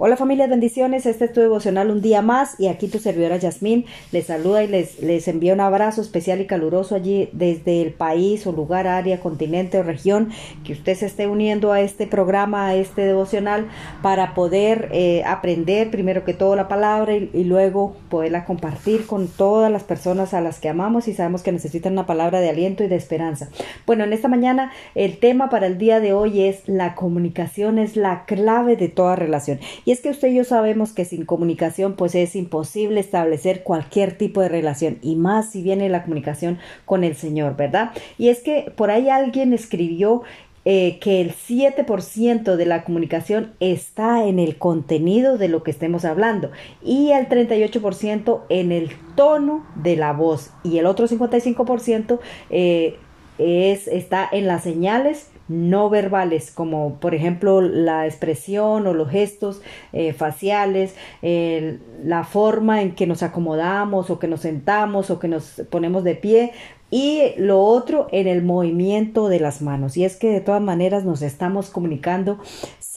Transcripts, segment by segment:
Hola familia, bendiciones. Este es tu devocional un día más y aquí tu servidora Yasmín les saluda y les, les envía un abrazo especial y caluroso allí desde el país o lugar, área, continente o región que usted se esté uniendo a este programa, a este devocional para poder eh, aprender primero que todo la palabra y, y luego poderla compartir con todas las personas a las que amamos y sabemos que necesitan una palabra de aliento y de esperanza. Bueno, en esta mañana el tema para el día de hoy es la comunicación es la clave de toda relación. Y es que usted y yo sabemos que sin comunicación pues es imposible establecer cualquier tipo de relación y más si viene la comunicación con el Señor, ¿verdad? Y es que por ahí alguien escribió eh, que el 7% de la comunicación está en el contenido de lo que estemos hablando y el 38% en el tono de la voz y el otro 55% eh, es, está en las señales no verbales, como por ejemplo la expresión o los gestos eh, faciales, la forma en que nos acomodamos o que nos sentamos o que nos ponemos de pie. Y lo otro en el movimiento de las manos. Y es que de todas maneras nos estamos comunicando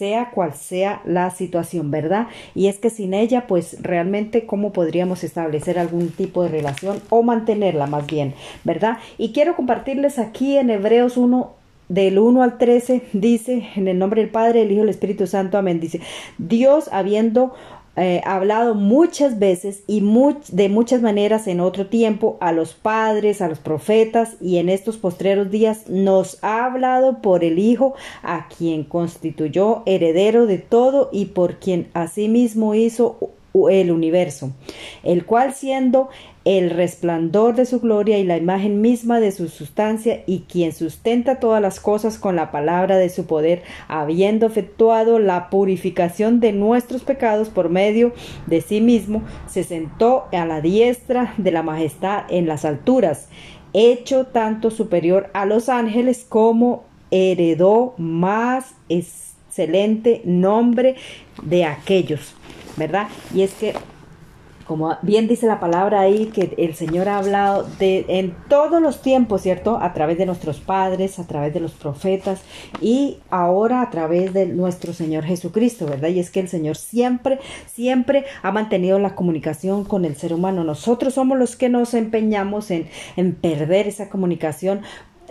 sea cual sea la situación, ¿verdad? Y es que sin ella, pues realmente, ¿cómo podríamos establecer algún tipo de relación o mantenerla más bien, ¿verdad? Y quiero compartirles aquí en Hebreos 1 del 1 al 13 dice, en el nombre del Padre, el Hijo y el Espíritu Santo, amén. Dice, Dios habiendo eh, hablado muchas veces y de muchas maneras en otro tiempo a los padres, a los profetas y en estos postreros días nos ha hablado por el Hijo a quien constituyó heredero de todo y por quien asimismo hizo el universo, el cual siendo el resplandor de su gloria y la imagen misma de su sustancia, y quien sustenta todas las cosas con la palabra de su poder, habiendo efectuado la purificación de nuestros pecados por medio de sí mismo, se sentó a la diestra de la majestad en las alturas, hecho tanto superior a los ángeles como heredó más excelente nombre de aquellos, ¿verdad? Y es que como bien dice la palabra ahí, que el Señor ha hablado de en todos los tiempos, ¿cierto? A través de nuestros padres, a través de los profetas y ahora a través de nuestro Señor Jesucristo, ¿verdad? Y es que el Señor siempre, siempre ha mantenido la comunicación con el ser humano. Nosotros somos los que nos empeñamos en, en perder esa comunicación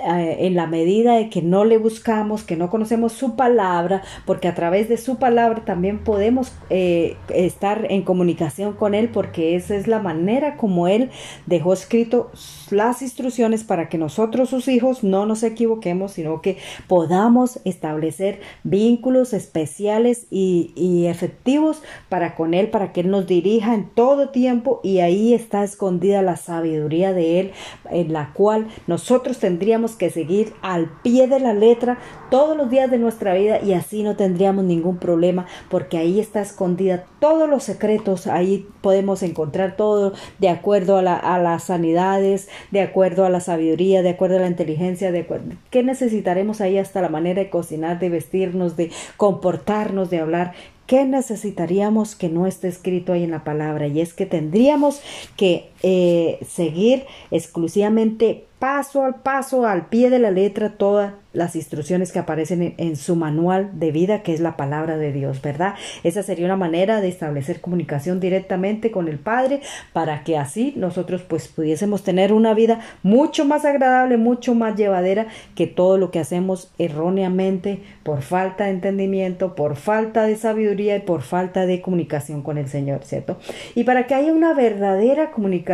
en la medida de que no le buscamos, que no conocemos su palabra, porque a través de su palabra también podemos eh, estar en comunicación con Él, porque esa es la manera como Él dejó escrito las instrucciones para que nosotros, sus hijos, no nos equivoquemos, sino que podamos establecer vínculos especiales y efectivos para con Él, para que Él nos dirija en todo tiempo y ahí está escondida la sabiduría de Él, en la cual nosotros tendríamos que seguir al pie de la letra todos los días de nuestra vida y así no tendríamos ningún problema porque ahí está escondida todos los secretos, ahí podemos encontrar todo de acuerdo a, las sanidades, de acuerdo a la sabiduría, de acuerdo a la inteligencia, de acuerdo, ¿qué necesitaremos ahí hasta la manera de cocinar, de vestirnos, de comportarnos, de hablar? ¿Qué necesitaríamos que no esté escrito ahí en la palabra? Y es que tendríamos que eh, seguir exclusivamente paso al paso, al pie de la letra, todas las instrucciones que aparecen en, su manual de vida, que es la palabra de Dios, ¿verdad? Esa sería una manera de establecer comunicación directamente con el Padre para que así nosotros pues pudiésemos tener una vida mucho más agradable, mucho más llevadera que todo lo que hacemos erróneamente por falta de entendimiento, por falta de sabiduría y por falta de comunicación con el Señor, ¿cierto? Y para que haya una verdadera comunicación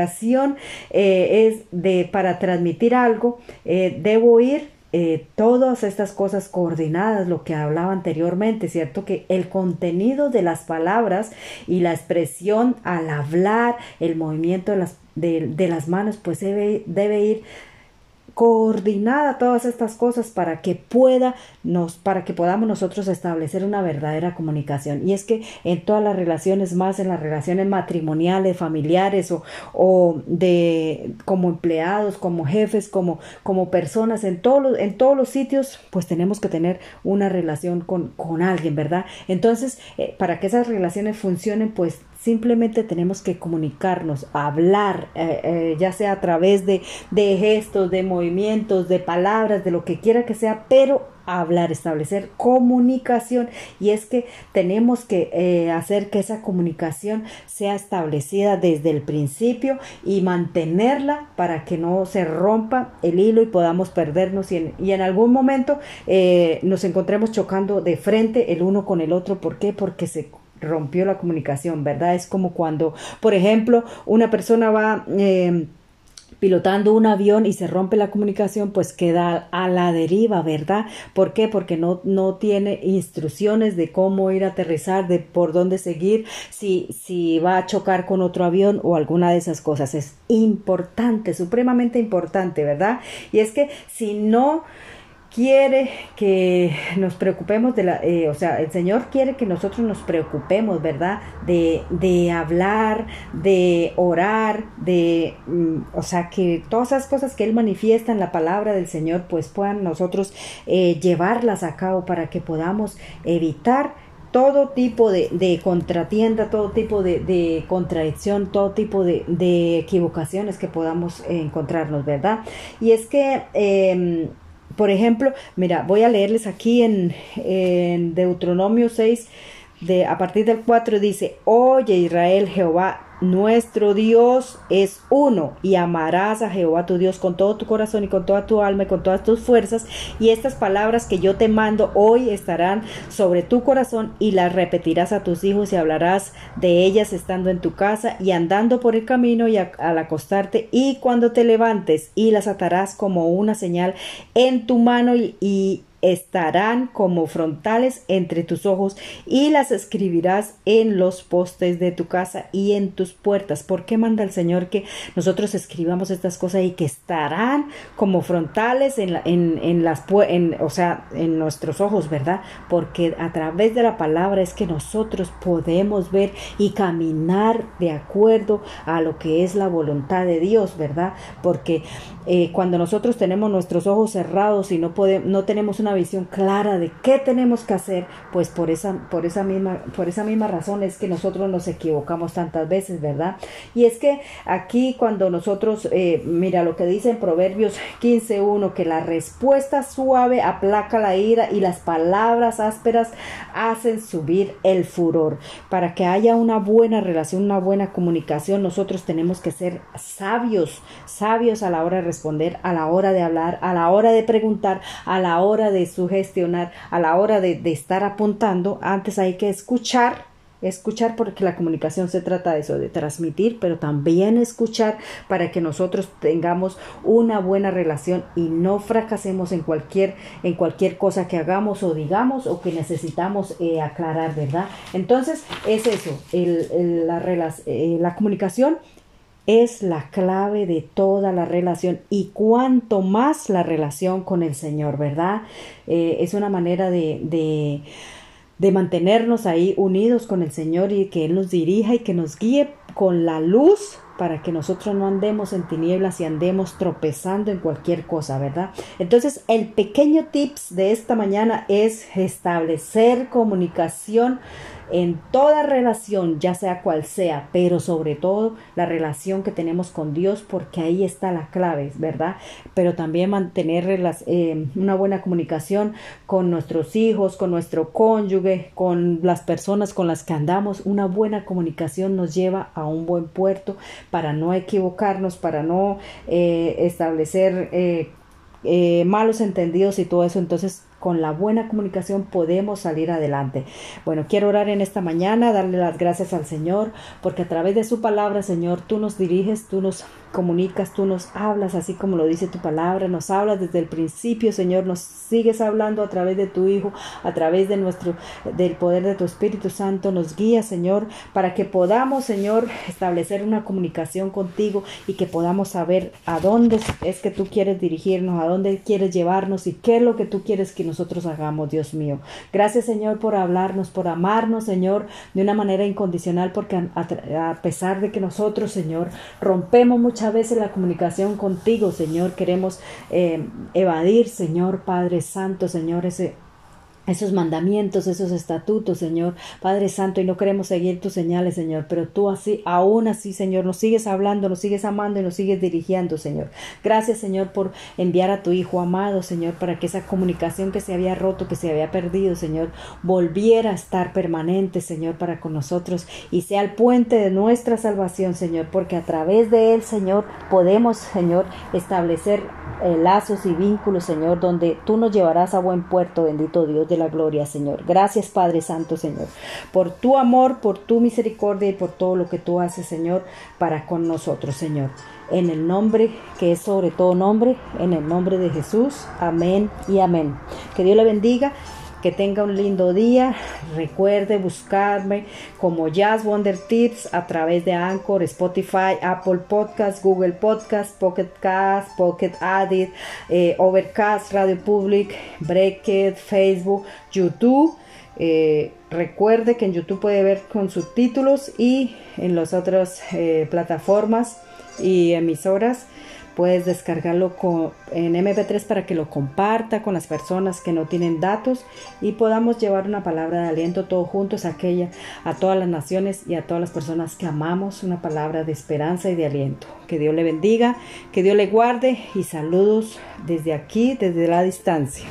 eh, es de para transmitir algo, eh, debo ir eh, todas estas cosas coordinadas, lo que hablaba anteriormente, ¿cierto? Que el contenido de las palabras y la expresión al hablar, el movimiento de las, de, de las manos, pues debe, debe ir coordinada todas estas cosas para que pueda nos para que podamos nosotros establecer una verdadera comunicación. Y es que en todas las relaciones más en las relaciones matrimoniales familiares o, o de como empleados como jefes como como personas en todos los, en todos los sitios pues tenemos que tener una relación con, con alguien verdad entonces eh, para que esas relaciones funcionen pues Simplemente tenemos que comunicarnos, hablar, eh, eh, ya sea a través de, gestos, de movimientos, de palabras, de lo que quiera que sea, pero hablar, establecer comunicación y es que tenemos que eh, hacer que esa comunicación sea establecida desde el principio y mantenerla para que no se rompa el hilo y podamos perdernos y en, algún momento nos encontremos chocando de frente el uno con el otro. ¿Por qué? Porque se rompió la comunicación, ¿verdad? Es como cuando, por ejemplo, una persona va... Eh, pilotando un avión y se rompe la comunicación, pues queda a la deriva, ¿verdad? ¿Por qué? Porque no, no tiene instrucciones de cómo ir a aterrizar, de por dónde seguir, si, si va a chocar con otro avión o alguna de esas cosas. Es importante, supremamente importante, ¿verdad? Y es que si no quiere que nos preocupemos de la, eh, o sea, el Señor quiere que nosotros nos preocupemos, ¿verdad? De, de hablar, de orar, de, mm, o sea, que todas esas cosas que Él manifiesta en la palabra del Señor, pues puedan nosotros eh, llevarlas a cabo para que podamos evitar todo tipo de, contratienda, todo tipo de, contradicción, todo tipo de, de equivocaciones que podamos encontrarnos, ¿verdad? Y es que em, por ejemplo, mira, voy a leerles aquí en, Deuteronomio 6, de, a partir del 4 dice, Oye Israel, Jehová nuestro Dios es uno y amarás a Jehová tu Dios con todo tu corazón y con toda tu alma y con todas tus fuerzas. Y estas palabras que yo te mando hoy estarán sobre tu corazón y las repetirás a tus hijos y hablarás de ellas estando en tu casa y andando por el camino y al acostarte y cuando te levantes y las atarás como una señal en tu mano y, y estarán como frontales entre tus ojos y las escribirás en los postes de tu casa y en tus puertas. ¿Por qué manda el Señor que nosotros escribamos estas cosas y que estarán como frontales en, en, las, en, o sea, en nuestros ojos, verdad? Porque a través de la palabra es que nosotros podemos ver y caminar de acuerdo a lo que es la voluntad de Dios, ¿verdad? Porque eh, cuando nosotros tenemos nuestros ojos cerrados y no podemos, no tenemos una visión clara de qué tenemos que hacer, pues por esa, por esa misma, por esa misma razón es que nosotros nos equivocamos tantas veces, ¿verdad? Y es que aquí cuando nosotros, eh, mira lo que dice en Proverbios 15.1, que la respuesta suave aplaca la ira y las palabras ásperas hacen subir el furor. Para que haya una buena relación, una buena comunicación, nosotros tenemos que ser sabios, sabios a la hora de responder, a la hora de hablar, a la hora de preguntar, a la hora de sugestionar, a la hora de, estar apuntando, antes hay que escuchar escuchar porque la comunicación se trata de eso, de transmitir, pero también escuchar para que nosotros tengamos una buena relación y no fracasemos en cualquier, en cualquier cosa que hagamos o digamos o que necesitamos eh, aclarar, ¿verdad? Entonces es eso, el, la, eh, la comunicación es la clave de toda la relación y cuanto más la relación con el Señor, ¿verdad? Eh, es una manera de, de, de, mantenernos ahí unidos con el Señor y que Él nos dirija y que nos guíe con la luz para que nosotros no andemos en tinieblas y andemos tropezando en cualquier cosa, ¿verdad? Entonces, el pequeño tips de esta mañana es establecer comunicación en toda relación, ya sea cual sea, pero sobre todo la relación que tenemos con Dios, porque ahí está la clave, ¿verdad? Pero también mantener eh, una buena comunicación con nuestros hijos, con nuestro cónyuge, con las personas con las que andamos. Una buena comunicación nos lleva a un buen puerto para no equivocarnos, para no eh, establecer eh, malos entendidos y todo eso. Entonces, con la buena comunicación podemos salir adelante. Bueno, quiero orar en esta mañana, darle las gracias al Señor, porque a través de su palabra, Señor, tú nos diriges, tú nos comunicas, tú nos hablas así como lo dice tu palabra, nos hablas desde el principio, Señor, nos sigues hablando a través de tu Hijo, a través de nuestro, del poder de tu Espíritu Santo, nos guía, Señor, para que podamos, Señor, establecer una comunicación contigo y que podamos saber a dónde es que tú quieres dirigirnos, a dónde quieres llevarnos y qué es lo que tú quieres que nosotros hagamos, Dios mío. Gracias, Señor, por hablarnos, por amarnos, Señor, de una manera incondicional, porque a, pesar de que nosotros, Señor, rompemos muchas veces la comunicación contigo, Señor, queremos eh, evadir, Señor Padre Santo, Señor, ese esos mandamientos, esos estatutos, Señor, Padre Santo, y no queremos seguir tus señales, Señor, pero tú así, aún así, Señor, nos sigues hablando, nos sigues amando y nos sigues dirigiendo, Señor. Gracias, Señor, por enviar a tu Hijo amado, Señor, para que esa comunicación que se había roto, que se había perdido, Señor, volviera a estar permanente, Señor, para con nosotros y sea el puente de nuestra salvación, Señor, porque a través de él, Señor, podemos, Señor, establecer eh, lazos y vínculos, Señor, donde tú nos llevarás a buen puerto, bendito Dios de la gloria, Señor. Gracias, Padre Santo, Señor, por tu amor, por tu misericordia y por todo lo que tú haces, Señor, para con nosotros, Señor. En el nombre que es sobre todo nombre, en el nombre de Jesús. Amén y amén. Que Dios le bendiga que tenga un lindo día. Recuerde buscarme como Jazz Wonder Tips a través de Anchor, Spotify, Apple Podcast, Google Podcast, Pocket Cast, Pocket Addict, eh, Overcast, Radio Public, Breakit, Facebook, YouTube. Eh, recuerde que en YouTube puede ver con subtítulos y en las otras eh, plataformas y emisoras Puedes descargarlo en MP3 para que lo comparta con las personas que no tienen datos y podamos llevar una palabra de aliento todos juntos a aquella, a todas las naciones y a todas las personas que amamos, una palabra de esperanza y de aliento. Que Dios le bendiga, que Dios le guarde y saludos desde aquí, desde la distancia.